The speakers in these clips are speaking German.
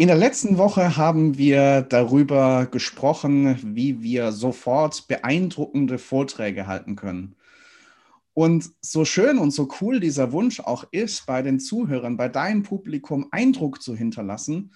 In der letzten Woche haben wir darüber gesprochen, wie wir sofort beeindruckende Vorträge halten können. Und so schön und so cool dieser Wunsch auch ist, bei den Zuhörern, bei deinem Publikum Eindruck zu hinterlassen,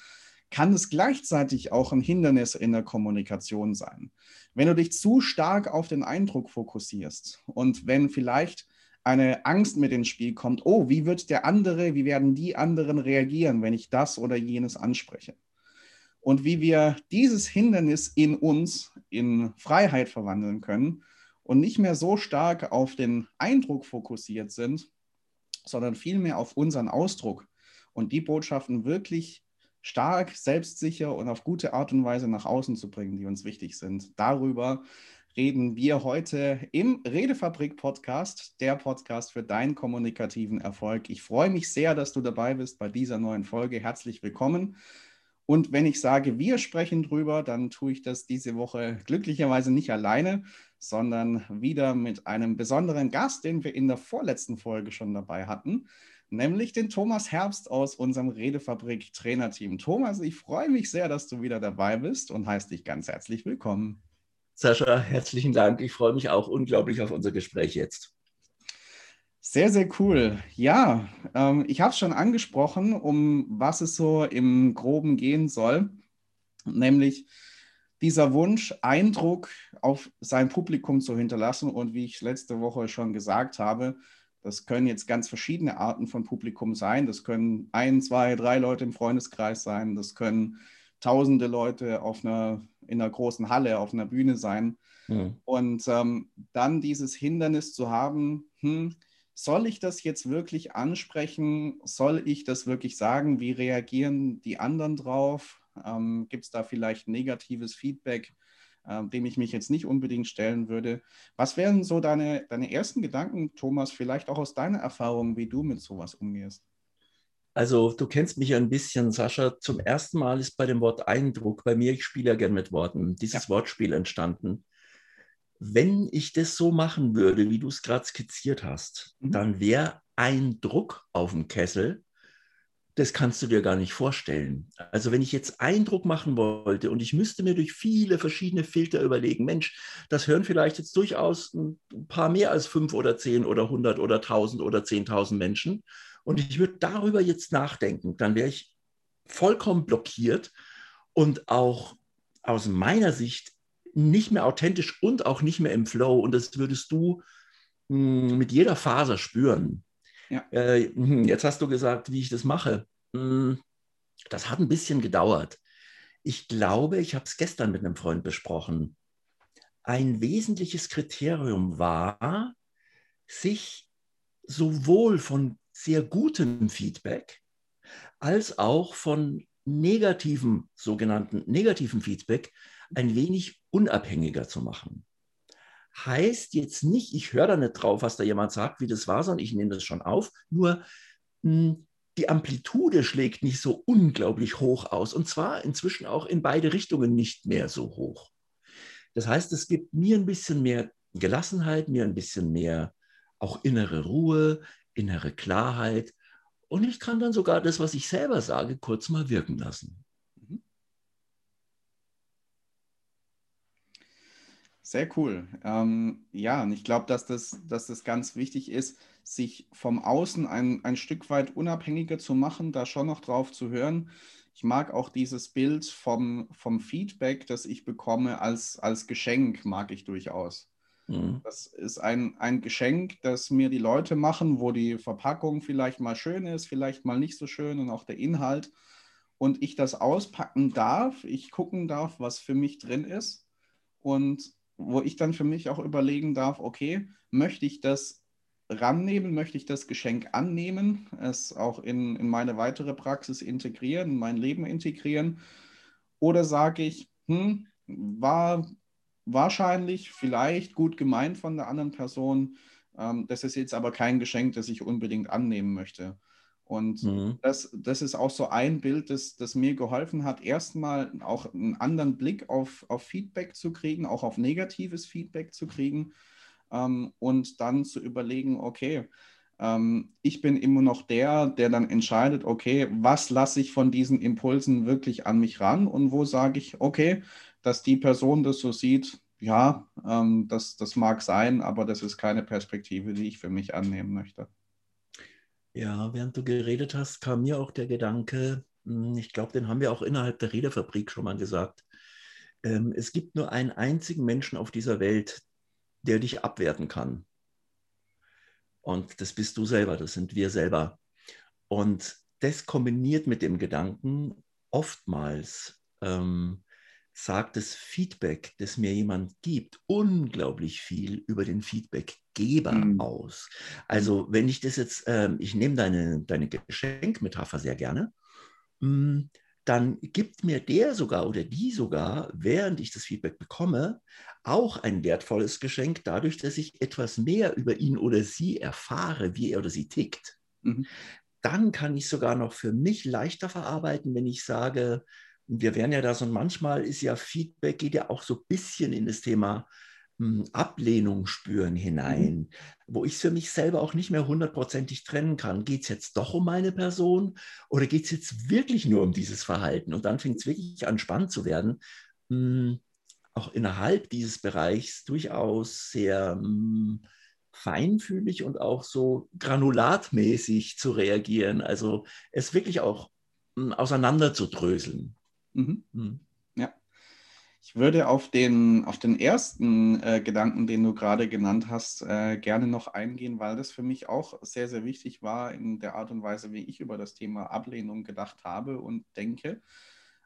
kann es gleichzeitig auch ein Hindernis in der Kommunikation sein. Wenn du dich zu stark auf den Eindruck fokussierst und wenn vielleicht eine Angst mit ins Spiel kommt, oh, wie wird der andere, wie werden die anderen reagieren, wenn ich das oder jenes anspreche? Und wie wir dieses Hindernis in uns in Freiheit verwandeln können und nicht mehr so stark auf den Eindruck fokussiert sind, sondern vielmehr auf unseren Ausdruck und die Botschaften wirklich stark, selbstsicher und auf gute Art und Weise nach außen zu bringen, die uns wichtig sind. Darüber reden wir heute im Redefabrik Podcast, der Podcast für deinen kommunikativen Erfolg. Ich freue mich sehr, dass du dabei bist bei dieser neuen Folge. Herzlich willkommen. Und wenn ich sage, wir sprechen drüber, dann tue ich das diese Woche glücklicherweise nicht alleine, sondern wieder mit einem besonderen Gast, den wir in der vorletzten Folge schon dabei hatten, nämlich den Thomas Herbst aus unserem Redefabrik Trainerteam. Thomas, ich freue mich sehr, dass du wieder dabei bist und heiße dich ganz herzlich willkommen. Sascha, herzlichen Dank. Ich freue mich auch unglaublich auf unser Gespräch jetzt. Sehr, sehr cool. Ja, ähm, ich habe es schon angesprochen, um was es so im Groben gehen soll, nämlich dieser Wunsch, Eindruck auf sein Publikum zu hinterlassen. Und wie ich letzte Woche schon gesagt habe, das können jetzt ganz verschiedene Arten von Publikum sein. Das können ein, zwei, drei Leute im Freundeskreis sein. Das können tausende Leute auf einer in einer großen Halle auf einer Bühne sein. Mhm. Und ähm, dann dieses Hindernis zu haben, hm, soll ich das jetzt wirklich ansprechen? Soll ich das wirklich sagen? Wie reagieren die anderen drauf? Ähm, Gibt es da vielleicht negatives Feedback, äh, dem ich mich jetzt nicht unbedingt stellen würde? Was wären so deine, deine ersten Gedanken, Thomas, vielleicht auch aus deiner Erfahrung, wie du mit sowas umgehst? Also du kennst mich ein bisschen, Sascha. Zum ersten Mal ist bei dem Wort Eindruck bei mir, ich spiele ja gern mit Worten, dieses ja. Wortspiel entstanden. Wenn ich das so machen würde, wie du es gerade skizziert hast, mhm. dann wäre ein Druck auf dem Kessel, das kannst du dir gar nicht vorstellen. Also wenn ich jetzt Eindruck machen wollte und ich müsste mir durch viele verschiedene Filter überlegen, Mensch, das hören vielleicht jetzt durchaus ein paar mehr als fünf oder zehn oder hundert oder tausend oder zehntausend Menschen und ich würde darüber jetzt nachdenken, dann wäre ich vollkommen blockiert und auch aus meiner Sicht nicht mehr authentisch und auch nicht mehr im Flow. Und das würdest du mh, hm, mit jeder Faser spüren. Ja. Äh, hm, jetzt hast du gesagt, wie ich das mache. Hm, das hat ein bisschen gedauert. Ich glaube, ich habe es gestern mit einem Freund besprochen. Ein wesentliches Kriterium war, sich sowohl von sehr gutem Feedback als auch von negativem, sogenannten negativen Feedback ein wenig unabhängiger zu machen. Heißt jetzt nicht, ich höre da nicht drauf, was da jemand sagt, wie das war, sondern ich nehme das schon auf. Nur hm, die Amplitude schlägt nicht so unglaublich hoch aus und zwar inzwischen auch in beide Richtungen nicht mehr so hoch. Das heißt, es gibt mir ein bisschen mehr Gelassenheit, mir ein bisschen mehr auch innere Ruhe, innere Klarheit und ich kann dann sogar das, was ich selber sage, kurz mal wirken lassen. Mhm. Sehr cool. Ähm, ja, und ich glaube, dass das, dass das ganz wichtig ist, sich vom Außen ein, ein Stück weit unabhängiger zu machen, da schon noch drauf zu hören. Ich mag auch dieses Bild vom, vom Feedback, das ich bekomme, als, als Geschenk, mag ich durchaus. Mhm. Das ist ein, ein Geschenk, das mir die Leute machen, wo die Verpackung vielleicht mal schön ist, vielleicht mal nicht so schön und auch der Inhalt. Und ich das auspacken darf, ich gucken darf, was für mich drin ist. Und wo ich dann für mich auch überlegen darf, okay, möchte ich das rannehmen, möchte ich das Geschenk annehmen, es auch in, in meine weitere Praxis integrieren, in mein Leben integrieren? Oder sage ich, hm, war wahrscheinlich, vielleicht gut gemeint von der anderen Person. Ähm, das ist jetzt aber kein Geschenk, das ich unbedingt annehmen möchte. Und mhm. das, das ist auch so ein Bild, das, das mir geholfen hat, erstmal auch einen anderen Blick auf, auf Feedback zu kriegen, auch auf negatives Feedback zu kriegen ähm, und dann zu überlegen, okay, ähm, ich bin immer noch der, der dann entscheidet, okay, was lasse ich von diesen Impulsen wirklich an mich ran und wo sage ich, okay, dass die Person das so sieht, ja, ähm, das, das mag sein, aber das ist keine Perspektive, die ich für mich annehmen möchte. Ja, während du geredet hast, kam mir auch der Gedanke, hm, ich glaube, den haben wir auch innerhalb der Redefabrik schon mal gesagt. Ähm, es gibt nur einen einzigen Menschen auf dieser Welt, der dich abwerten kann. Und das bist du selber, das sind wir selber. Und das kombiniert mit dem Gedanken, oftmals ähm, sagt das Feedback, das mir jemand gibt, unglaublich viel über den Feedbackgeber mhm. aus. Also wenn ich das jetzt, ähm, ich nehme deine, deine Geschenkmetapher sehr gerne, mh, hm, dann gibt mir der sogar oder die sogar, während ich das Feedback bekomme, auch ein wertvolles Geschenk, dadurch, dass ich etwas mehr über ihn oder sie erfahre, wie er oder sie tickt. Mhm. Dann kann ich sogar noch für mich leichter verarbeiten, wenn ich sage, wir werden ja da so, manchmal ist ja Feedback, geht ja auch so ein bisschen in das Thema hm, Ablehnung spüren hinein, mhm. wo ich es für mich selber auch nicht mehr hundertprozentig trennen kann. Geht es jetzt doch um meine Person oder geht es jetzt wirklich nur um dieses Verhalten? Und dann fängt es wirklich an, spannend zu werden, mh, hm, auch innerhalb dieses Bereichs durchaus sehr mh, hm, feinfühlig und auch so granulatmäßig zu reagieren. Also es wirklich auch auseinanderzudröseln. Mhm. Mhm. Ja. Ich würde auf den, auf den ersten äh, Gedanken, den du gerade genannt hast, äh, gerne noch eingehen, weil das für mich auch sehr, sehr wichtig war in der Art und Weise, wie ich über das Thema Ablehnung gedacht habe und denke.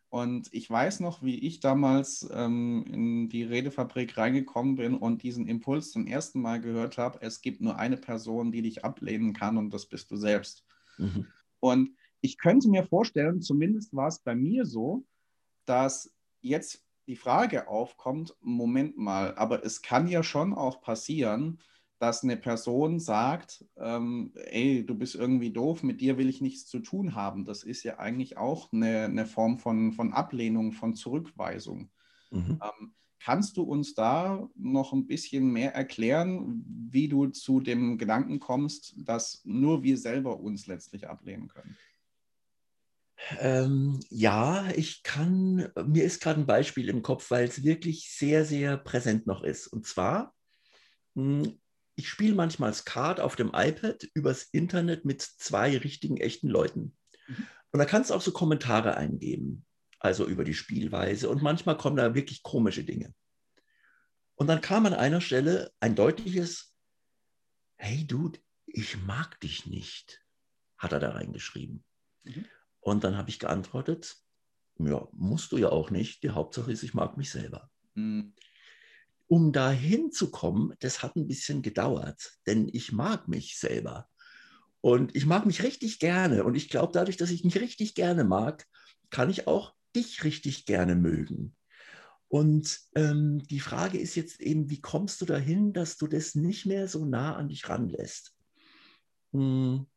Und ich weiß noch, wie ich damals ähm, in die Redefabrik reingekommen bin und diesen Impuls zum ersten Mal gehört habe, es gibt nur eine Person, die dich ablehnen kann und das bist du selbst. Mhm. Und ich könnte mir vorstellen, zumindest war es bei mir so, dass jetzt die Frage aufkommt, Moment mal, aber es kann ja schon auch passieren, dass eine Person sagt, ähm, ey, du bist irgendwie doof, mit dir will ich nichts zu tun haben. Das ist ja eigentlich auch eine, eine Form von, von Ablehnung, von Zurückweisung. Mhm. Ähm, kannst du uns da noch ein bisschen mehr erklären, wie du zu dem Gedanken kommst, dass nur wir selber uns letztlich ablehnen können? Ähm, ja, ich kann, mir ist gerade ein Beispiel im Kopf, weil es wirklich sehr, sehr präsent noch ist. Und zwar, hm, ich spiele manchmal Skat auf dem iPad übers Internet mit zwei richtigen, echten Leuten. Mhm. Und da kannst du auch so Kommentare eingeben, also über die Spielweise. Und manchmal kommen da wirklich komische Dinge. Und dann kam an einer Stelle ein deutliches, hey Dude, ich mag dich nicht, hat er da reingeschrieben. Mhm. Und dann habe ich geantwortet, ja, musst du ja auch nicht. Die Hauptsache ist, ich mag mich selber. Mhm. Um da hinzukommen, das hat ein bisschen gedauert, denn ich mag mich selber. Und ich mag mich richtig gerne. Und ich glaube, dadurch, dass ich mich richtig gerne mag, kann ich auch dich richtig gerne mögen. Und ähm, die Frage ist jetzt eben, wie kommst du dahin, dass du das nicht mehr so nah an dich ranlässt? Hm,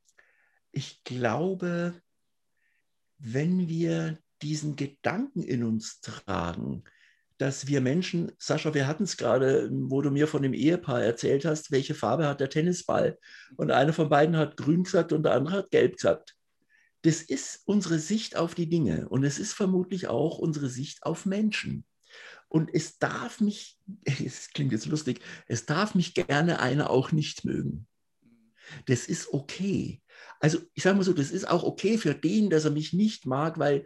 ich glaube, wenn wir diesen Gedanken in uns tragen, dass wir Menschen, Sascha, wir hatten es gerade, wo du mir von dem Ehepaar erzählt hast, welche Farbe hat der Tennisball? Und einer von beiden hat grün gesagt und der andere hat gelb gesagt. Das ist unsere Sicht auf die Dinge und es ist vermutlich auch unsere Sicht auf Menschen. Und es darf mich, es klingt jetzt lustig, es darf mich gerne einer auch nicht mögen. Das ist okay. Also ich sage mal so, das ist auch okay für den, dass er mich nicht mag, weil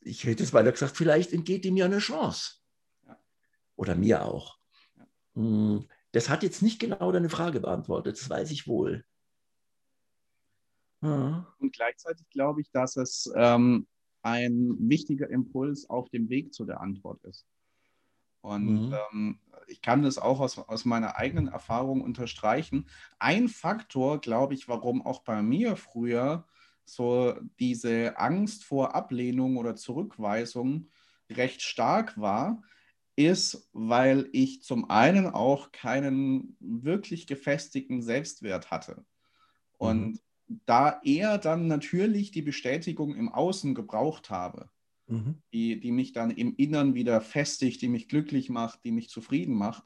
ich hätte es weiter gesagt, vielleicht entgeht ihm ja eine Chance. Oder mir auch. Hm, das hat jetzt nicht genau deine Frage beantwortet, das weiß ich wohl. Und gleichzeitig glaube ich, dass es ähm, ein wichtiger Impuls auf dem Weg zu der Antwort ist. Und mhm. ähm, ich kann das auch aus, aus meiner eigenen Erfahrung unterstreichen. Ein Faktor, glaube ich, warum auch bei mir früher so diese Angst vor Ablehnung oder Zurückweisung recht stark war, ist, weil ich zum einen auch keinen wirklich gefestigten Selbstwert hatte. Und mhm. da eher dann natürlich die Bestätigung im Außen gebraucht habe mhm. die, die mich dann im Innern wieder festigt, die mich glücklich macht, die mich zufrieden macht.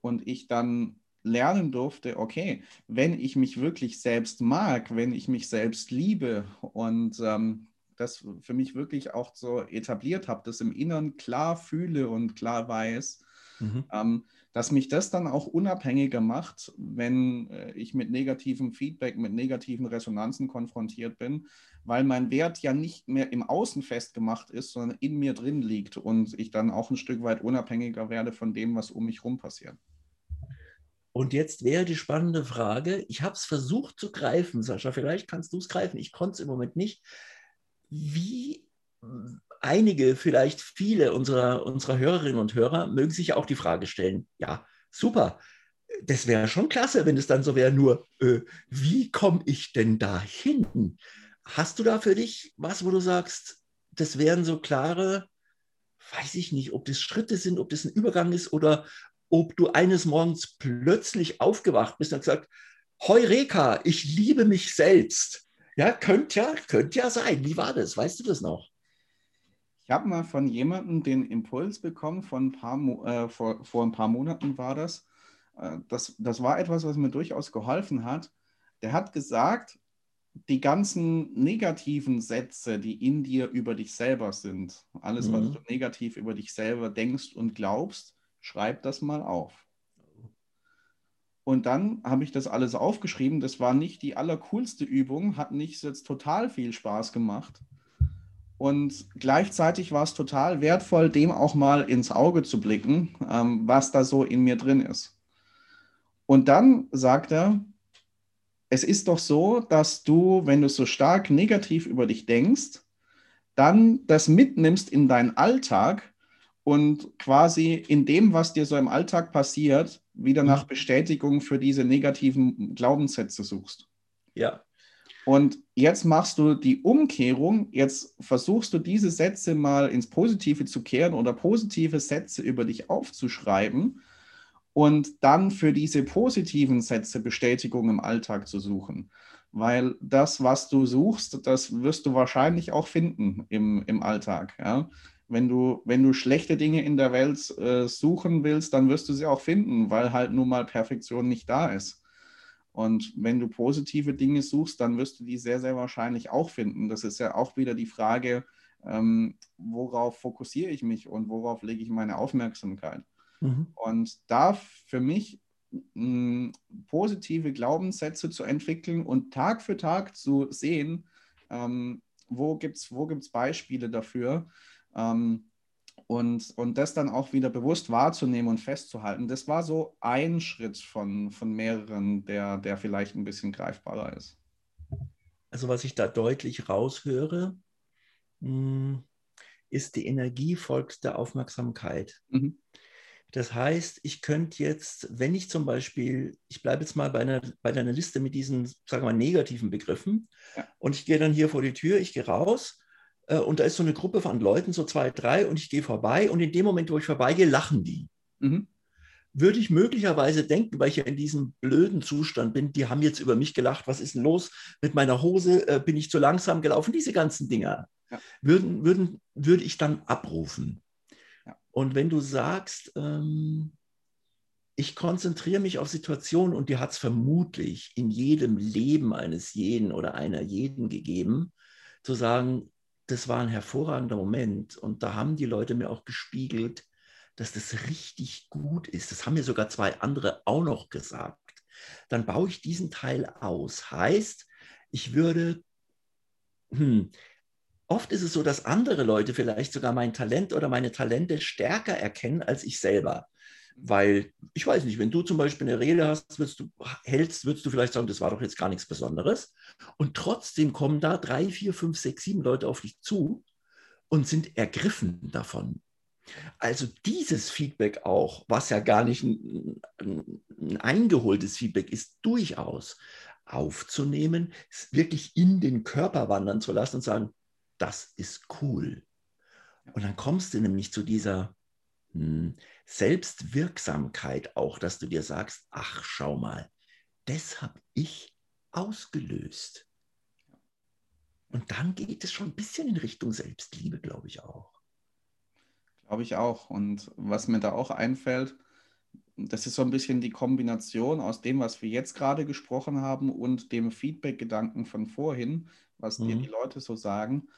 Und ich dann lernen durfte, okay, wenn ich mich wirklich selbst mag, wenn ich mich selbst liebe und ähm, das für mich wirklich auch so etabliert habe, das im Inneren klar fühle und klar weiß, mhm. ähm, dass mich das dann auch unabhängiger macht, wenn äh, ich mit negativem Feedback, mit negativen Resonanzen konfrontiert bin, weil mein Wert ja nicht mehr im Außen festgemacht ist, sondern in mir drin liegt und ich dann auch ein Stück weit unabhängiger werde von dem, was um mich herum passiert. Und jetzt wäre die spannende Frage, ich habe es versucht zu greifen, Sascha, vielleicht kannst du es greifen, ich konnte es im Moment nicht. Wie einige, vielleicht viele unserer, unserer Hörerinnen und Hörer mögen sich ja auch die Frage stellen, ja, super, das wäre schon klasse, wenn es dann so wäre, nur äh, wie komme ich denn dahin? Hast du da für dich was, wo du sagst, das wären so klare, weiß ich nicht, ob das Schritte sind, ob das ein Übergang ist oder ob du eines Morgens plötzlich aufgewacht bist und gesagt, Heureka, ich liebe mich selbst. Ja, könnte ja, könnte ja sein. Wie war das? Weißt du das noch? Ich habe mal von jemandem den Impuls bekommen, von ein äh, vor, vor ein paar Monaten war das. Äh, das. Das war etwas, was mir durchaus geholfen hat. Der hat gesagt, die ganzen negativen Sätze, die in dir über dich selber sind, alles, mhm. was du negativ über dich selber denkst und glaubst, schreib das mal auf. Und dann habe ich das alles aufgeschrieben. Das war nicht die allercoolste Übung, hat nicht jetzt total viel Spaß gemacht. Und gleichzeitig war es total wertvoll, dem auch mal ins Auge zu blicken, ähm, was da so in mir drin ist. Und dann sagt er, es ist doch so, dass du, wenn du so stark negativ über dich denkst, dann das mitnimmst in deinen Alltag und quasi in dem, was dir so im Alltag passiert, wieder nach mhm. Bestätigung für diese negativen Glaubenssätze suchst. Ja. Und jetzt machst du die Umkehrung, jetzt versuchst du diese Sätze mal ins Positive zu kehren oder positive Sätze über dich aufzuschreiben und dann für diese positiven Sätze Bestätigung im Alltag zu suchen. Weil das, was du suchst, das wirst du wahrscheinlich auch finden im, im Alltag. Ja? Wenn, du, wenn du schlechte Dinge in der Welt äh, suchen willst, dann wirst du sie auch finden, weil halt nun mal Perfektion nicht da ist. Und wenn du positive Dinge suchst, dann wirst du die sehr, sehr wahrscheinlich auch finden. Das ist ja auch wieder die Frage, ähm, worauf fokussiere ich mich und worauf lege ich meine Aufmerksamkeit. Mhm. Und da für mich mh, positive Glaubenssätze zu entwickeln und Tag für Tag zu sehen, ähm, wo gibt es wo gibt's Beispiele dafür. Ähm, und, und das dann auch wieder bewusst wahrzunehmen und festzuhalten, das war so ein Schritt von, von mehreren, der, der vielleicht ein bisschen greifbarer ist. Also was ich da deutlich raushöre, hm, ist die Energie folgt der Aufmerksamkeit. Mhm. Das heißt, ich könnte jetzt, wenn ich zum Beispiel, ich bleibe jetzt mal bei, einer, bei deiner Liste mit diesen, sagen wir mal, negativen Begriffen ja. und ich gehe dann hier vor die Tür, ich gehe raus und da ist so eine Gruppe von Leuten, so zwei, drei, und ich gehe vorbei und in dem Moment, wo ich vorbeigehe, lachen die. Mhm. Würde ich möglicherweise denken, weil ich ja in diesem blöden Zustand bin, die haben jetzt über mich gelacht, was ist denn los mit meiner Hose, äh, bin ich zu langsam gelaufen, diese ganzen Dinger, ja. würden, würden, würde ich dann abrufen. Ja. Und wenn du sagst, ähm, ich konzentriere mich auf Situationen und die hat es vermutlich in jedem Leben eines jeden oder einer jeden gegeben, zu sagen, das war ein hervorragender Moment. Und da haben die Leute mir auch gespiegelt, dass das richtig gut ist. Das haben mir sogar zwei andere auch noch gesagt. Dann baue ich diesen Teil aus. Heißt, ich würde, hm, oft ist es so, dass andere Leute vielleicht sogar mein Talent oder meine Talente stärker erkennen als ich selber. Weil, ich weiß nicht, wenn du zum Beispiel eine Rede hast, würdest du, hältst, würdest du vielleicht sagen, das war doch jetzt gar nichts Besonderes. Und trotzdem kommen da drei, vier, fünf, sechs, sieben Leute auf dich zu und sind ergriffen davon. Also dieses Feedback auch, was ja gar nicht ein, ein eingeholtes Feedback ist, durchaus aufzunehmen, wirklich in den Körper wandern zu lassen und sagen, das ist cool. Und dann kommst du nämlich zu dieser Selbstwirksamkeit auch, dass du dir sagst, ach, schau mal, das habe ich ausgelöst. Und dann geht es schon ein bisschen in Richtung Selbstliebe, glaube ich auch. Glaube ich auch. Und was mir da auch einfällt, das ist so ein bisschen die Kombination aus dem, was wir jetzt gerade gesprochen haben und dem Feedback-Gedanken von vorhin, was mhm. dir die Leute so sagen.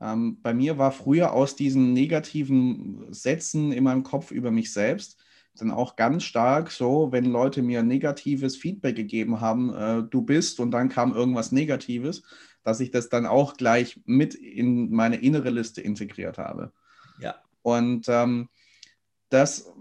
Ähm, bei mir war früher aus diesen negativen Sätzen in meinem Kopf über mich selbst dann auch ganz stark so, wenn Leute mir negatives Feedback gegeben haben, äh, du bist und dann kam irgendwas Negatives, dass ich das dann auch gleich mit in meine innere Liste integriert habe. Ja. Und ähm, das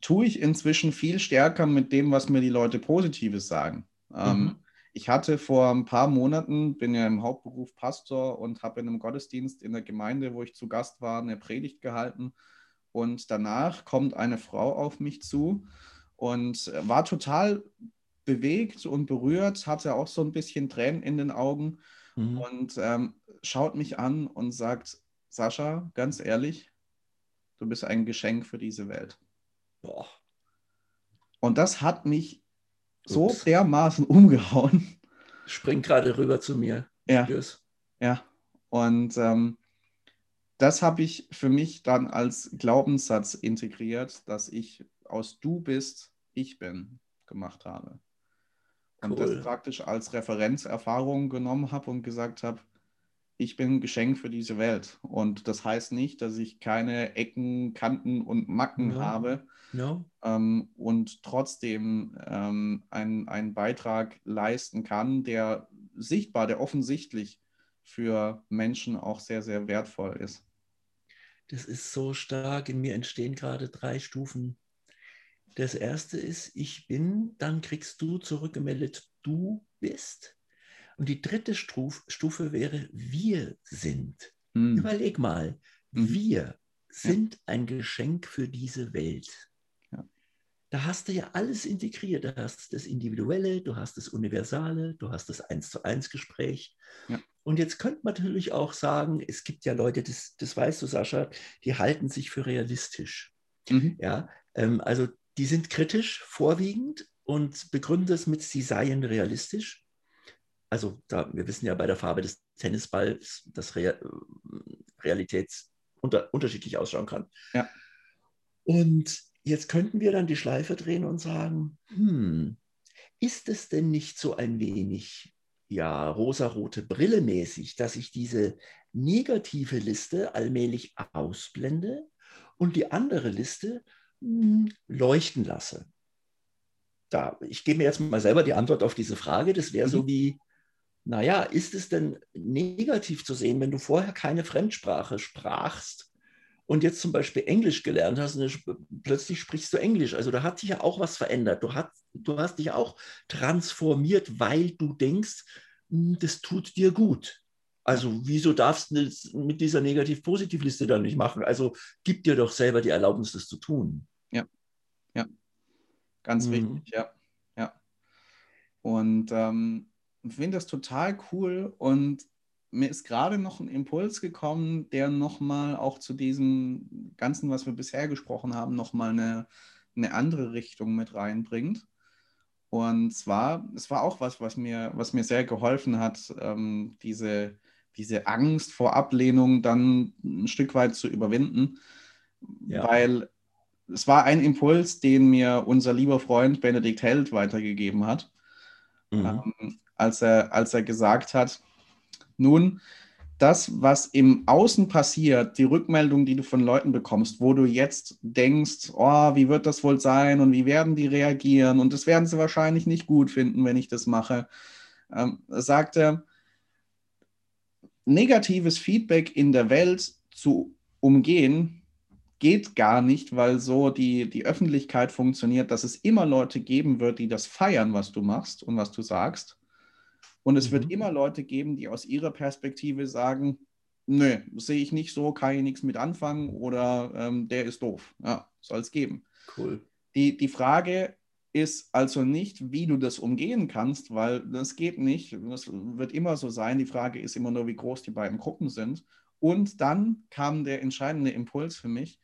tue ich inzwischen viel stärker mit dem, was mir die Leute Positives sagen. Ähm, mhm. Ich hatte vor ein paar Monaten, bin ja im Hauptberuf Pastor und habe in einem Gottesdienst in der Gemeinde, wo ich zu Gast war, eine Predigt gehalten. Und danach kommt eine Frau auf mich zu und war total bewegt und berührt, hatte auch so ein bisschen Tränen in den Augen mhm. und ähm, schaut mich an und sagt, Sascha, ganz ehrlich, du bist ein Geschenk für diese Welt. Boah. Und das hat mich so Ups. dermaßen umgehauen. Springt gerade rüber zu mir. Ja. Ja. Und ähm, das habe ich für mich dann als Glaubenssatz integriert, dass ich aus du bist, ich bin gemacht habe. Und cool. das praktisch als Referenzerfahrung genommen habe und gesagt habe, ich bin ein Geschenk für diese Welt. Und das heißt nicht, dass ich keine Ecken, Kanten und Macken no. habe no. Ähm, und trotzdem ähm, einen Beitrag leisten kann, der sichtbar, der offensichtlich für Menschen auch sehr, sehr wertvoll ist. Das ist so stark. In mir entstehen gerade drei Stufen. Das erste ist, ich bin, dann kriegst du zurückgemeldet, du bist. Und die dritte Stufe wäre, wir sind. Mhm. Überleg mal, mhm. wir sind ein Geschenk für diese Welt. Ja. Da hast du ja alles integriert. Du hast das Individuelle, du hast das Universale, du hast das Eins zu eins Gespräch. Ja. Und jetzt könnte man natürlich auch sagen, es gibt ja Leute, das, das weißt du, Sascha, die halten sich für realistisch. Mhm. Ja, ähm, also die sind kritisch vorwiegend und begründen es mit, sie seien realistisch also da, wir wissen ja bei der Farbe des Tennisballs, dass Real, Realität unter, unterschiedlich ausschauen kann. Ja. Und jetzt könnten wir dann die Schleife drehen und sagen, hm, ist es denn nicht so ein wenig ja rosarote Brille mäßig, dass ich diese negative Liste allmählich ausblende und die andere Liste hm, leuchten lasse? Da, ich gebe mir jetzt mal selber die Antwort auf diese Frage. Das wäre mhm. so wie, naja, ist es denn negativ zu sehen, wenn du vorher keine Fremdsprache sprachst und jetzt zum Beispiel Englisch gelernt hast und plötzlich sprichst du Englisch? Also da hat sich ja auch was verändert. Du, hat, du hast dich auch transformiert, weil du denkst, hm, das tut dir gut. Also wieso darfst du das mit dieser Negativ-Positiv-Liste dann nicht machen? Also gib dir doch selber die Erlaubnis, das zu tun. Ja, ja, ganz mhm. wichtig, ja, ja. Und ähm, finde das total cool und mir ist gerade noch ein Impuls gekommen, der nochmal auch zu diesem Ganzen, was wir bisher gesprochen haben, nochmal eine, eine andere Richtung mit reinbringt. Und zwar, es war auch was, was mir, was mir sehr geholfen hat, ähm, diese, diese Angst vor Ablehnung dann ein Stück weit zu überwinden. Ja. Weil es war ein Impuls, den mir unser lieber Freund Benedikt Held weitergegeben hat. Mhm. Ähm, als er, als er gesagt hat, nun, das, was im Außen passiert, die Rückmeldung, die du von Leuten bekommst, wo du jetzt denkst, oh, wie wird das wohl sein und wie werden die reagieren? Und das werden sie wahrscheinlich nicht gut finden, wenn ich das mache, ähm, sagt er, negatives Feedback in der Welt zu umgehen, geht gar nicht, weil so die, die Öffentlichkeit funktioniert, dass es immer Leute geben wird, die das feiern, was du machst und was du sagst. Und es mhm. wird immer Leute geben, die aus ihrer Perspektive sagen, nö, sehe ich nicht so, kann ich nichts mit anfangen oder ähm, der ist doof. Ja, soll es geben. Cool. Die, die Frage ist also nicht, wie du das umgehen kannst, weil das geht nicht. Das wird immer so sein. Die Frage ist immer nur, wie groß die beiden Gruppen sind. Und dann kam der entscheidende Impuls für mich,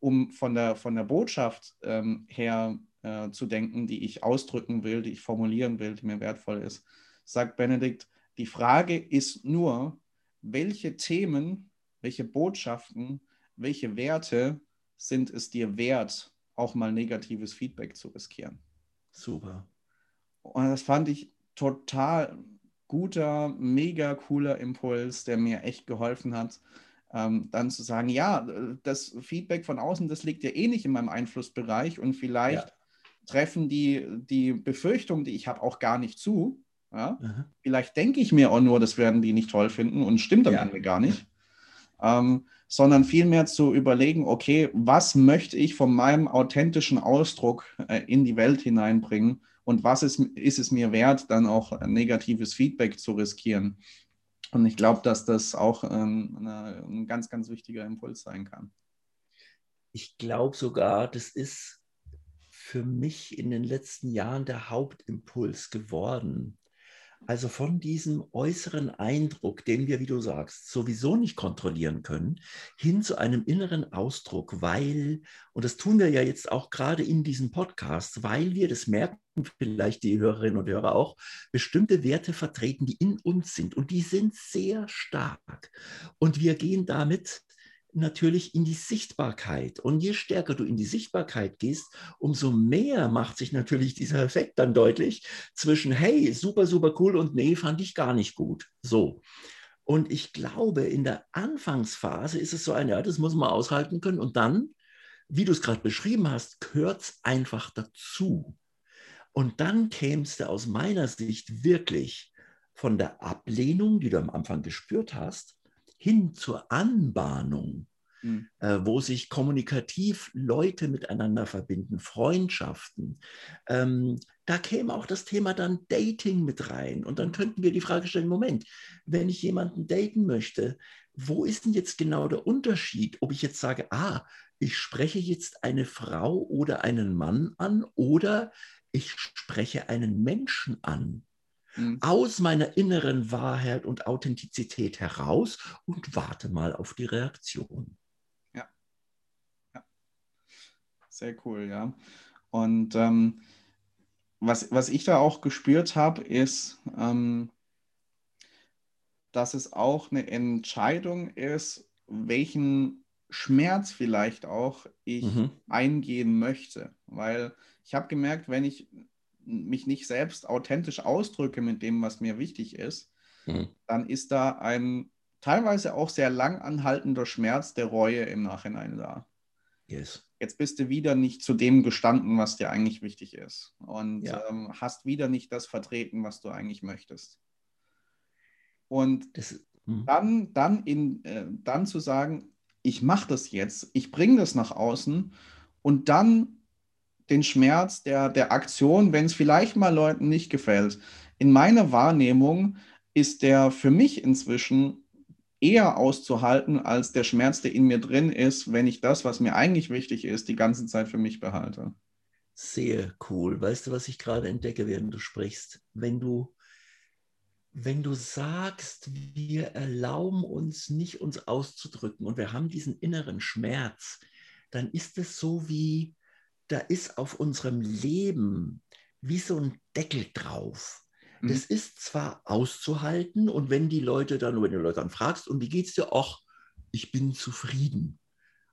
um von der, von der Botschaft ähm, her äh, zu denken, die ich ausdrücken will, die ich formulieren will, die mir wertvoll ist sagt Benedikt, die Frage ist nur, welche Themen, welche Botschaften, welche Werte sind es dir wert auch mal negatives Feedback zu riskieren. Super. Und das fand ich total guter, mega cooler Impuls, der mir echt geholfen hat, ähm, dann zu sagen, ja, das Feedback von außen, das liegt ja eh nicht in meinem Einflussbereich und vielleicht ja. treffen die, die Befürchtungen, die ich habe, auch gar nicht zu. Ja? Vielleicht denke ich mir auch nur, das werden die nicht toll finden und stimmt am ja. Ende gar nicht. Ähm, sondern vielmehr zu überlegen, okay, was möchte ich von meinem authentischen Ausdruck äh, in die Welt hineinbringen und was ist, ist es mir wert, dann auch negatives Feedback zu riskieren. Und ich glaube, dass das auch ähm, eine, ein ganz, ganz wichtiger Impuls sein kann. Ich glaube sogar, das ist für mich in den letzten Jahren der Hauptimpuls geworden. Also von diesem äußeren Eindruck, den wir, wie du sagst, sowieso nicht kontrollieren können, hin zu einem inneren Ausdruck, weil, und das tun wir ja jetzt auch gerade in diesem Podcast, weil wir, das merken vielleicht die Hörerinnen und Hörer auch, bestimmte Werte vertreten, die in uns sind und die sind sehr stark. Und wir gehen damit natürlich in die Sichtbarkeit. Und je stärker du in die Sichtbarkeit gehst, umso mehr macht sich natürlich dieser Effekt dann deutlich zwischen, hey, super, super cool und nee, fand ich gar nicht gut. So. Und ich glaube, in der Anfangsphase ist es so ein, ja, das muss man aushalten können. Und dann, wie du es gerade beschrieben hast, gehört es einfach dazu. Und dann kämst du aus meiner Sicht wirklich von der Ablehnung, die du am Anfang gespürt hast, hin zur Anbahnung, mhm. äh, wo sich kommunikativ Leute miteinander verbinden, Freundschaften. Ähm, da käme auch das Thema dann Dating mit rein. Und dann könnten wir die Frage stellen, Moment, wenn ich jemanden daten möchte, wo ist denn jetzt genau der Unterschied, ob ich jetzt sage, ah, ich spreche jetzt eine Frau oder einen Mann an oder ich spreche einen Menschen an mhm. aus meiner inneren Wahrheit und Authentizität heraus und warte mal auf die Reaktion. Ja. ja. Sehr cool, ja. Und ähm, was, was ich da auch gespürt habe, ist, ähm, dass es auch eine Entscheidung ist, welchen Schmerz vielleicht auch ich mhm. eingehen möchte. Weil ich habe gemerkt, wenn ich mich nicht selbst authentisch ausdrücke mit dem, was mir wichtig ist, mhm. dann ist da ein teilweise auch sehr lang anhaltender Schmerz der Reue im Nachhinein da. Yes. Jetzt bist du wieder nicht zu dem gestanden, was dir eigentlich wichtig ist. Und ja. ähm, hast wieder nicht das vertreten, was du eigentlich möchtest. Und das, hm. dann, dann, in, äh, dann zu sagen, ich mache das jetzt, ich bringe das nach außen und dann den Schmerz der, der Aktion, wenn es vielleicht mal Leuten nicht gefällt. In meiner Wahrnehmung ist der für mich inzwischen eher auszuhalten als der Schmerz, der in mir drin ist, wenn ich das, was mir eigentlich wichtig ist, die ganze Zeit für mich behalte. Sehr cool. Weißt du, was ich gerade entdecke, während du sprichst? Wenn du, wenn du sagst, wir erlauben uns nicht, uns auszudrücken und wir haben diesen inneren Schmerz, dann ist es so wie, da ist auf unserem Leben wie so ein Deckel drauf. Mhm. Das ist zwar auszuhalten und wenn die Leute dann, wenn du Leute dann fragst, und wie geht's dir? Ach, ich bin zufrieden.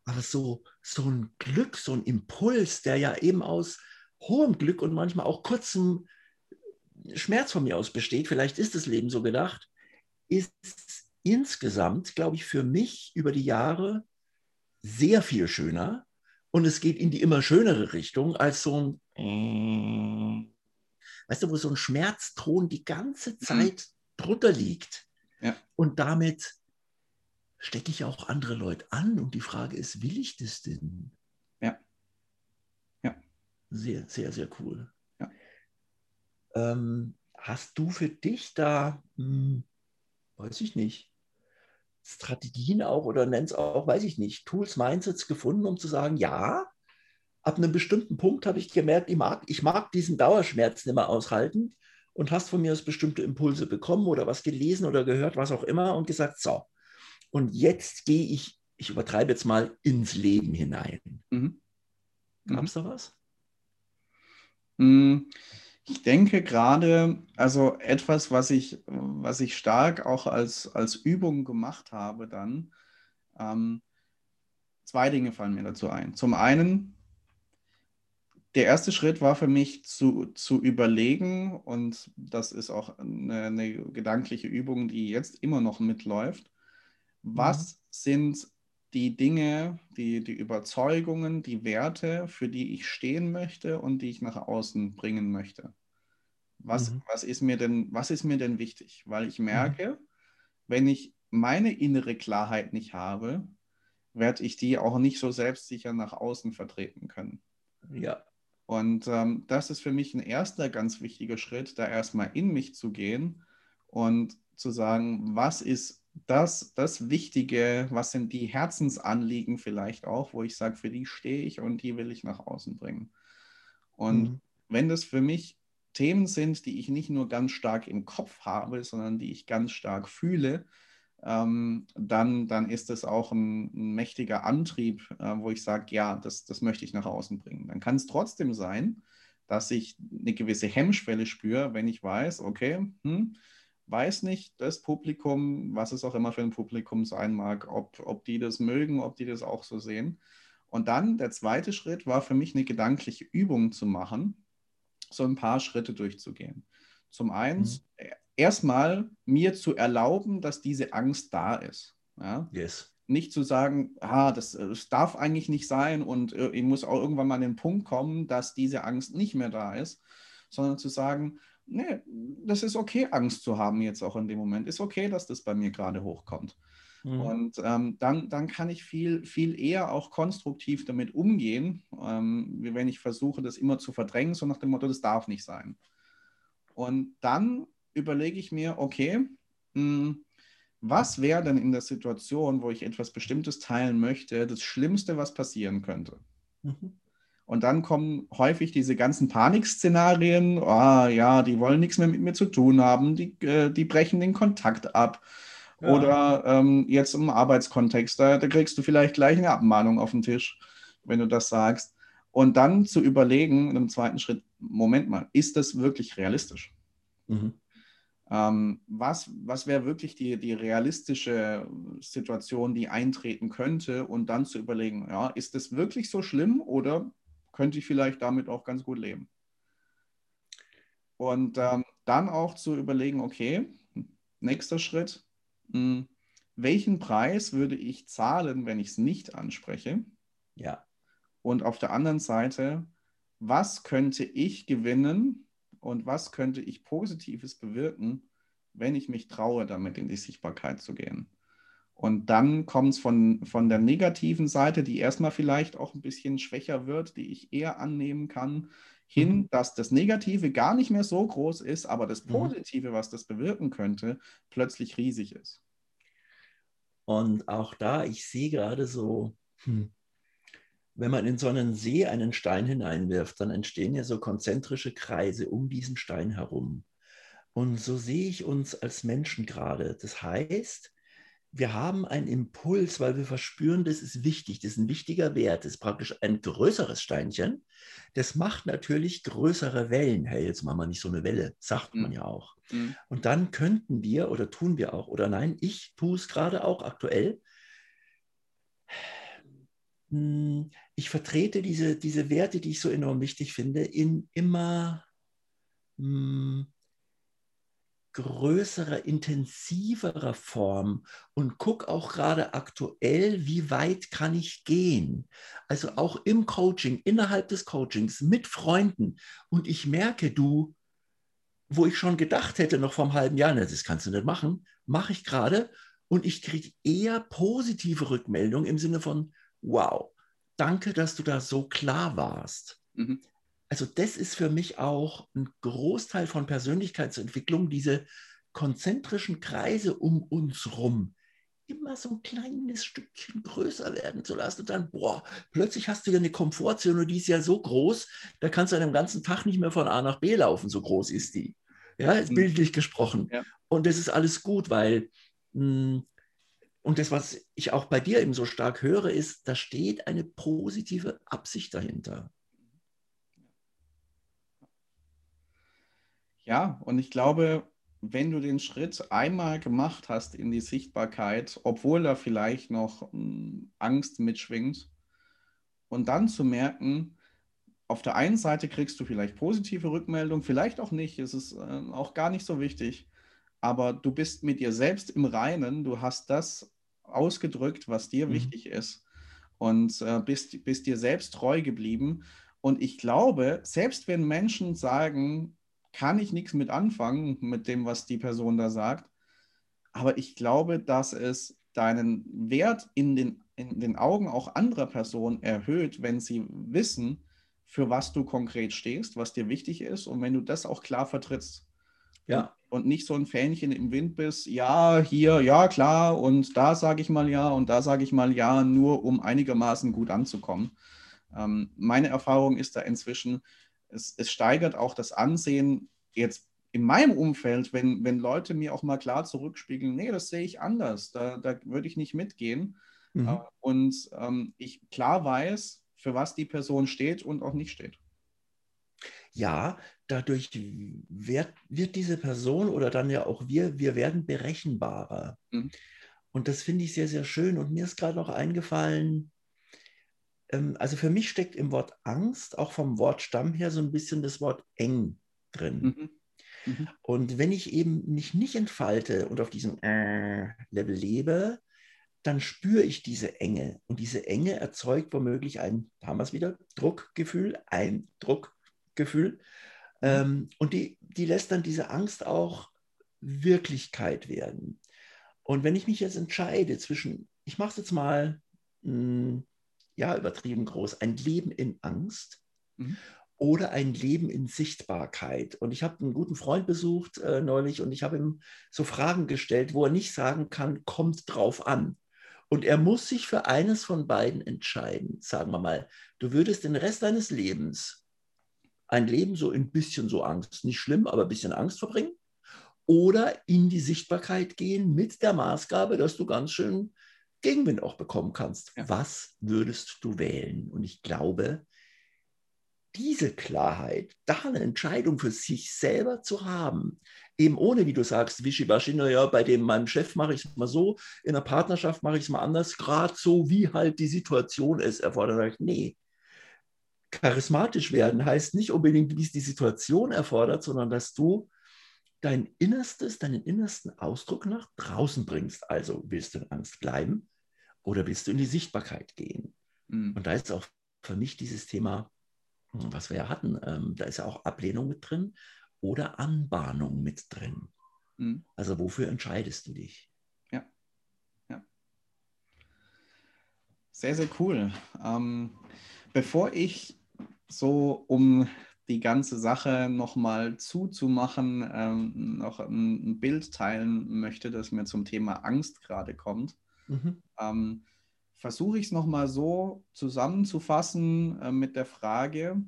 Aber so, so ein Glück, so ein Impuls, der ja eben aus hohem Glück und manchmal auch kurzem Schmerz von mir aus besteht, vielleicht ist das Leben so gedacht, ist insgesamt, glaube ich, für mich über die Jahre sehr viel schöner, und es geht in die immer schönere Richtung als so ein, weißt du, wo so ein Schmerzton die ganze mhm. Zeit drunter liegt. Ja. Und damit stecke ich auch andere Leute an. Und die Frage ist, will ich das denn? Ja. Ja. Sehr, sehr, sehr cool. Ja. Ähm, hast du für dich da, hm, weiß ich nicht, Strategien auch oder nenn es auch, weiß ich nicht, Tools, Mindsets gefunden, um zu sagen, ja, ab einem bestimmten Punkt habe ich gemerkt, ich mag, ich mag diesen Dauerschmerz nicht mehr aushalten und hast von mir aus bestimmte Impulse bekommen oder was gelesen oder gehört, was auch immer und gesagt, so, und jetzt gehe ich, ich übertreibe jetzt mal, ins Leben hinein. Mhm. Gab es mhm. da was? Mhm. Ich denke gerade, also etwas, was ich, was ich stark auch als, als Übung gemacht habe dann, ähm, zwei Dinge fallen mir dazu ein. Zum einen, der erste Schritt war für mich zu, zu überlegen, und das ist auch eine, eine gedankliche Übung, die jetzt immer noch mitläuft, was mhm. sind die Dinge, die, die Überzeugungen, die Werte, für die ich stehen möchte und die ich nach außen bringen möchte. Was, mhm. was, ist, mir denn, was ist mir denn wichtig? Weil ich mhm. merke, mhm. wenn ich meine innere Klarheit nicht habe, werde ich die auch nicht so selbstsicher nach außen vertreten können. Ja. Und ähm, das ist für mich ein erster ganz wichtiger Schritt, da erstmal in mich zu gehen und zu sagen, was ist das, das Wichtige, was sind die Herzensanliegen vielleicht auch, wo ich sage, für die stehe ich und die will ich nach außen bringen. Und mhm. wenn das für mich Themen sind, die ich nicht nur ganz stark im Kopf habe, sondern die ich ganz stark fühle, ähm, dann, dann ist das auch ein, ein mächtiger Antrieb, äh, wo ich sage, ja, das, das möchte ich nach außen bringen. Dann kann es trotzdem sein, dass ich eine gewisse Hemmschwelle spüre, wenn ich weiß, okay, hm, weiß nicht das Publikum, was es auch immer für ein Publikum sein mag, ob, ob die das mögen, ob die das auch so sehen. Und dann der zweite Schritt war für mich eine gedankliche Übung zu machen, so ein paar Schritte durchzugehen. Zum einen, mhm erstmal mir zu erlauben, dass diese Angst da ist. Ja? Yes. Nicht zu sagen, ah, das, das darf eigentlich nicht sein und äh, ich muss auch irgendwann mal an den Punkt kommen, dass diese Angst nicht mehr da ist, sondern zu sagen, nee, das ist okay, Angst zu haben jetzt auch in dem Moment. Ist okay, dass das bei mir gerade hochkommt. Mhm. Und ähm, dann, dann kann ich viel, viel eher auch konstruktiv damit umgehen, ähm, wenn ich versuche, das immer zu verdrängen, so nach dem Motto, das darf nicht sein. Und dann überlege ich mir, okay, mh, hm, was wäre denn in der Situation, wo ich etwas Bestimmtes teilen möchte, das Schlimmste, was passieren könnte? Mhm. Und dann kommen häufig diese ganzen Panikszenarien, oh, ja, die wollen nichts mehr mit mir zu tun haben, die, äh, die brechen den Kontakt ab. Ja. Oder ähm, jetzt im Arbeitskontext, da, da kriegst du vielleicht gleich eine Abmahnung auf den Tisch, wenn du das sagst. Und dann zu überlegen, in einem zweiten Schritt, Moment mal, ist das wirklich realistisch? Mhm. Ähm, was was wäre wirklich die, die realistische Situation, die eintreten könnte und dann zu überlegen, ja, ist das wirklich so schlimm oder könnte ich vielleicht damit auch ganz gut leben? Und ähm, dann auch zu überlegen, okay, nächster Schritt, mh, hm, welchen Preis würde ich zahlen, wenn ich es nicht anspreche? Ja. Und auf der anderen Seite, was könnte ich gewinnen, und was könnte ich Positives bewirken, wenn ich mich traue, damit in die Sichtbarkeit zu gehen. Und dann kommt es von, von der negativen Seite, die erstmal vielleicht auch ein bisschen schwächer wird, die ich eher annehmen kann, hin, mhm. dass das Negative gar nicht mehr so groß ist, aber das mhm. Positive, was das bewirken könnte, plötzlich riesig ist. Und auch da, ich sehe gerade so, hm, wenn man in so einen See einen Stein hineinwirft, dann entstehen ja so konzentrische Kreise um diesen Stein herum. Und so sehe ich uns als Menschen gerade. Das heißt, wir haben einen Impuls, weil wir verspüren, das ist wichtig, das ist ein wichtiger Wert, das ist praktisch ein größeres Steinchen. Das macht natürlich größere Wellen. Hey, jetzt machen wir nicht so eine Welle, sagt man mhm. ja auch. Mhm. Und dann könnten wir oder tun wir auch, oder nein, ich tue es gerade auch aktuell, hm, ich vertrete diese, diese Werte, die ich so enorm wichtig finde, in immer mh, hm, größerer, intensiverer Form und gucke auch gerade aktuell, wie weit kann ich gehen. Also auch im Coaching, innerhalb des Coachings, mit Freunden. Und ich merke, du, wo ich schon gedacht hätte, noch vor einem halben Jahr, na, das kannst du nicht machen, mache ich gerade. Und ich kriege eher positive Rückmeldungen im Sinne von, wow, danke, dass du da so klar warst. Also das ist für mich auch ein Großteil von Persönlichkeitsentwicklung, diese konzentrischen Kreise um uns rum immer so ein kleines Stückchen größer werden zu lassen und dann, boah, plötzlich hast du ja eine Komfortzone, die ist ja so groß, da kannst du an einem ganzen Tag nicht mehr von A nach B laufen, so groß ist die. Ja, mhm. bildlich gesprochen. Ja. Und das ist alles gut, weil mh, hm, und das, was ich auch bei dir eben so stark höre, ist, da steht eine positive Absicht dahinter. Ja, und ich glaube, wenn du den Schritt einmal gemacht hast in die Sichtbarkeit, obwohl da vielleicht noch hm, Angst mitschwingt, und dann zu merken, auf der einen Seite kriegst du vielleicht positive Rückmeldung, vielleicht auch nicht, es ist äh, auch gar nicht so wichtig, aber du bist mit dir selbst im Reinen, du hast das ausgedrückt, was dir mhm. wichtig ist und äh, bist, bist dir selbst treu geblieben. Und ich glaube, selbst wenn Menschen sagen, kann ich nichts mit anfangen, mit dem, was die Person da sagt, aber ich glaube, dass es deinen Wert in den, in den Augen auch anderer Personen erhöht, wenn sie wissen, für was du konkret stehst, was dir wichtig ist und wenn du das auch klar vertrittst. Ja. Und, nicht so ein Fähnchen im Wind bist, ja, hier, ja, klar, und da sage ich mal ja und da sage ich mal ja, nur um einigermaßen gut anzukommen. Ähm, meine Erfahrung ist da inzwischen, es, es steigert auch das Ansehen jetzt in meinem Umfeld, wenn, wenn Leute mir auch mal klar zurückspiegeln, nee, das sehe ich anders, da, da würde ich nicht mitgehen. Mhm. Äh, und ähm, ich klar weiß, für was die Person steht und auch nicht steht. Ja, dadurch wird, wird diese Person oder dann ja auch wir, wir werden berechenbarer. Mhm. Und das finde ich sehr, sehr schön. Und mir ist gerade noch eingefallen, also für mich steckt im Wort Angst auch vom Wortstamm her so ein bisschen das Wort eng drin. Mhm. Mhm. Und wenn ich eben mich nicht entfalte und auf diesem äh, Level lebe, dann spüre ich diese Enge. Und diese Enge erzeugt womöglich ein, da haben wir es wieder, Druckgefühl, ein Druckgefühl. Mhm. Ähm, und die, die lässt dann diese Angst auch Wirklichkeit werden. Und wenn ich mich jetzt entscheide zwischen, ich mache es jetzt mal, mh, hm, ja, übertrieben groß, ein Leben in Angst mhm oder ein Leben in Sichtbarkeit. Und ich habe einen guten Freund besucht äh, neulich und ich habe ihm so Fragen gestellt, wo er nicht sagen kann, kommt drauf an. Und er muss sich für eines von beiden entscheiden. Sagen wir mal, du würdest den Rest deines Lebens ein Leben so ein bisschen so Angst, nicht schlimm, aber ein bisschen Angst verbringen oder in die Sichtbarkeit gehen mit der Maßgabe, dass du ganz schön Gegenwind auch bekommen kannst. Ja. Was würdest du wählen? Und ich glaube, diese Klarheit, da eine Entscheidung für sich selber zu haben, eben ohne, wie du sagst, Wischiwaschi, naja, bei dem meinem Chef mache ich es mal so, in der Partnerschaft mache ich es mal anders, gerade so, wie halt die Situation es erfordert. Nee, charismatisch werden heißt nicht unbedingt, wie es die Situation erfordert, sondern dass du dein Innerstes, deinen innersten Ausdruck nach draußen bringst. Also willst du in Angst bleiben oder willst du in die Sichtbarkeit gehen? Mhm. Und da ist auch für mich dieses Thema was wir ja hatten, ähm, da ist ja auch Ablehnung mit drin oder Anbahnung mit drin. Mhm. Also wofür entscheidest du dich? Ja. ja. Sehr, sehr cool. Ähm, bevor ich so um die ganze Sache nochmal zuzumachen, ähm, noch ein, ein, Bild teilen möchte, das mir zum Thema Angst gerade kommt. Mhm. Ähm, versuche ich es nochmal so zusammenzufassen äh, mit der Frage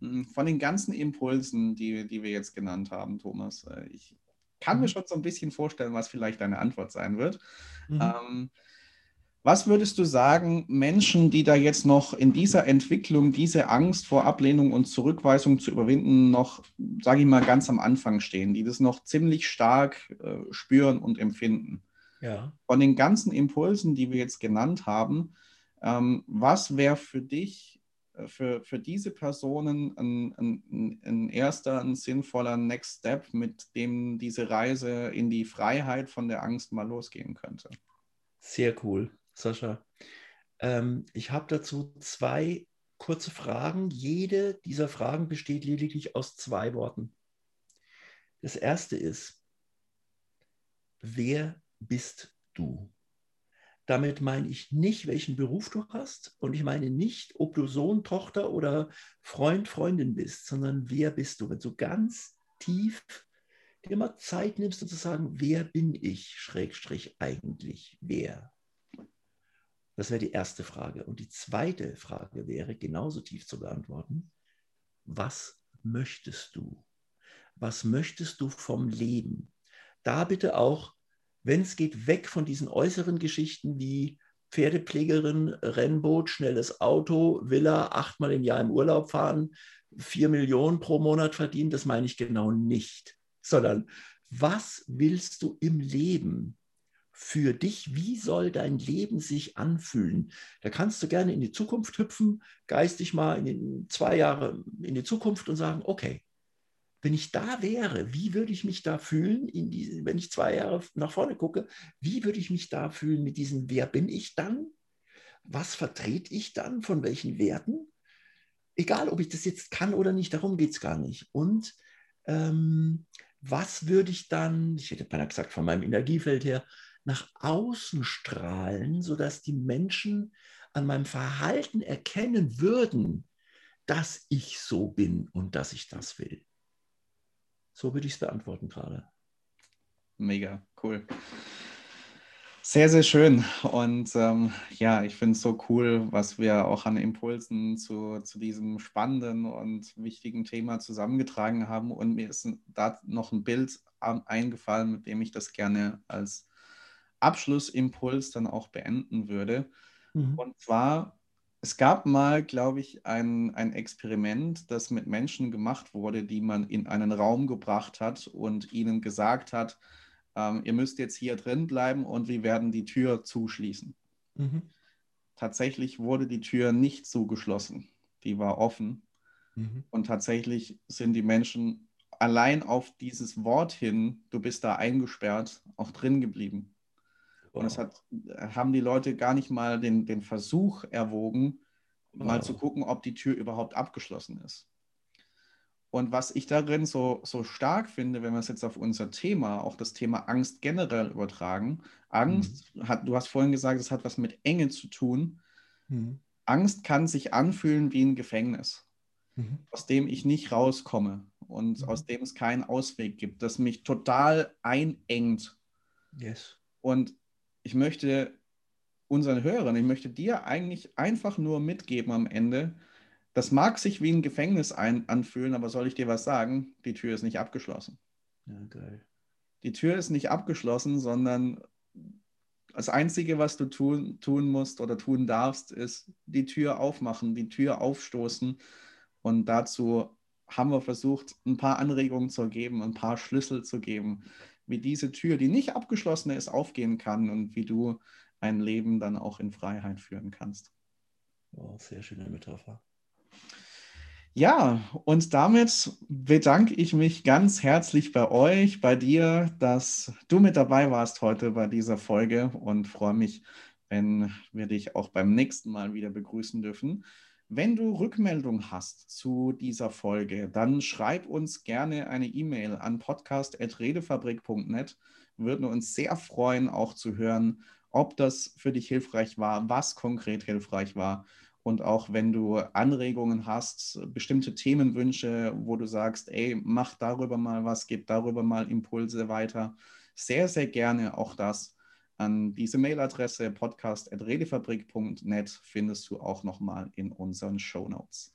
mh, hm, von den ganzen Impulsen, die, die wir jetzt genannt haben, Thomas. Äh, ich kann mhm. mir schon so ein bisschen vorstellen, was vielleicht deine Antwort sein wird. Mhm. Ähm, was würdest du sagen, Menschen, die da jetzt noch in dieser Entwicklung, diese Angst vor Ablehnung und Zurückweisung zu überwinden, noch, sage ich mal, ganz am Anfang stehen, die das noch ziemlich stark äh, spüren und empfinden? Ja. Von den ganzen Impulsen, die wir jetzt genannt haben, ähm, was wäre für dich, äh, für, für diese Personen ein, ein, ein erster, ein sinnvoller Next Step, mit dem diese Reise in die Freiheit von der Angst mal losgehen könnte? Sehr cool, Sascha. Ähm, ich habe dazu zwei kurze Fragen. Jede dieser Fragen besteht lediglich aus zwei Worten. Das erste ist, wer bist du? Damit meine ich nicht, welchen Beruf du hast und ich meine nicht, ob du Sohn, Tochter oder Freund, Freundin bist, sondern wer bist du? Wenn du ganz tief dir mal Zeit nimmst und zu sagen, wer bin ich, Schrägstrich eigentlich, wer? Das wäre die erste Frage. Und die zweite Frage wäre genauso tief zu beantworten. Was möchtest du? Was möchtest du vom Leben? Da bitte auch wenn es geht, weg von diesen äußeren Geschichten wie Pferdepflegerin, Rennboot, schnelles Auto, Villa, achtmal im Jahr im Urlaub fahren, vier Millionen pro Monat verdienen, das meine ich genau nicht, sondern was willst du im Leben? für dich, wie soll dein Leben sich anfühlen? Da kannst du gerne in die Zukunft hüpfen, geistig mal in zwei Jahre in die Zukunft und sagen, okay, wenn ich da wäre, wie würde ich mich da fühlen, die, wenn ich zwei Jahre nach vorne gucke, wie würde ich mich da fühlen mit diesem, wer bin ich dann? Was vertrete ich dann? Von welchen Werten? Egal, ob ich das jetzt kann oder nicht, darum geht es gar nicht. Und ähm, was würde ich dann, ich hätte beinahe gesagt, von meinem Energiefeld her, nach außen strahlen, sodass die Menschen an meinem Verhalten erkennen würden, dass ich so bin und dass ich das will. So würde ich es beantworten gerade. Mega, cool. Sehr, sehr schön. Und ähm, ja, ich finde es so cool, was wir auch an Impulsen zu, zu diesem spannenden und wichtigen Thema zusammengetragen haben. Und mir ist da noch ein Bild eingefallen, mit dem ich das gerne als Abschlussimpuls dann auch beenden würde. Mhm. Und zwar es gab mal, glaube ich, ein, ein Experiment, das mit Menschen gemacht wurde, die man in einen Raum gebracht hat und ihnen gesagt hat, ähm, ihr müsst jetzt hier drin bleiben und wir werden die Tür zuschließen. Mhm. Tatsächlich wurde die Tür nicht zugeschlossen, die war offen. Mhm. Und tatsächlich sind die Menschen allein auf dieses Wort hin, du bist da eingesperrt, auch drin geblieben. Und es hat, haben die Leute gar nicht mal den, den Versuch erwogen, mal zu gucken, ob die Tür überhaupt abgeschlossen ist. Und was ich darin so, so stark finde, wenn wir es jetzt auf unser Thema, auch das Thema Angst generell übertragen, Angst, mhm. hat, du hast vorhin gesagt, es hat was mit Enge zu tun. Mhm. Angst kann sich anfühlen wie ein Gefängnis, mhm. aus dem ich nicht rauskomme und mhm. aus dem es keinen Ausweg gibt, das mich total einengt. Yes. Und ich möchte unseren Hörern, ich möchte dir eigentlich einfach nur mitgeben am Ende, das mag sich wie ein Gefängnis ein, anfühlen, aber soll ich dir was sagen? Die Tür ist nicht abgeschlossen. Ja, geil. Die Tür ist nicht abgeschlossen, sondern das Einzige, was du tun, tun musst oder tun darfst, ist die Tür aufmachen, die Tür aufstoßen. Und dazu haben wir versucht, ein paar Anregungen zu geben, ein paar Schlüssel zu geben, wie diese Tür, die nicht abgeschlossen ist, aufgehen kann und wie du ein Leben dann auch in Freiheit führen kannst. Oh, sehr schöne Metapher. Ja, und damit bedanke ich mich ganz herzlich bei euch, bei dir, dass du mit dabei warst heute bei dieser Folge und freue mich, wenn wir dich auch beim nächsten Mal wieder begrüßen dürfen. Wenn du Rückmeldung hast zu dieser Folge, dann schreib uns gerne eine E-Mail an podcast.redefabrik.net. Würden uns sehr freuen, auch zu hören, ob das für dich hilfreich war, was konkret hilfreich war. Und auch wenn du Anregungen hast, bestimmte Themenwünsche, wo du sagst, ey, mach darüber mal was, gib darüber mal Impulse weiter, sehr, sehr gerne auch das an diese Mailadresse podcast.redefabrik.net findest du auch nochmal in unseren Show Notes.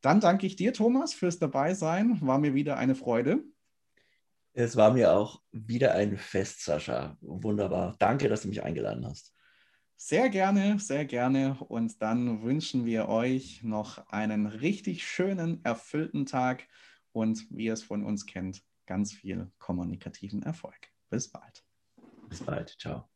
Dann danke ich dir, Thomas, fürs Dabeisein. War mir wieder eine Freude. Es war mir auch wieder ein Fest, Sascha. Wunderbar. Danke, dass du mich eingeladen hast. Sehr gerne, sehr gerne. Und dann wünschen wir euch noch einen richtig schönen, erfüllten Tag und wie ihr es von uns kennt, ganz viel kommunikativen Erfolg. Bis bald. Bis bald. Ciao.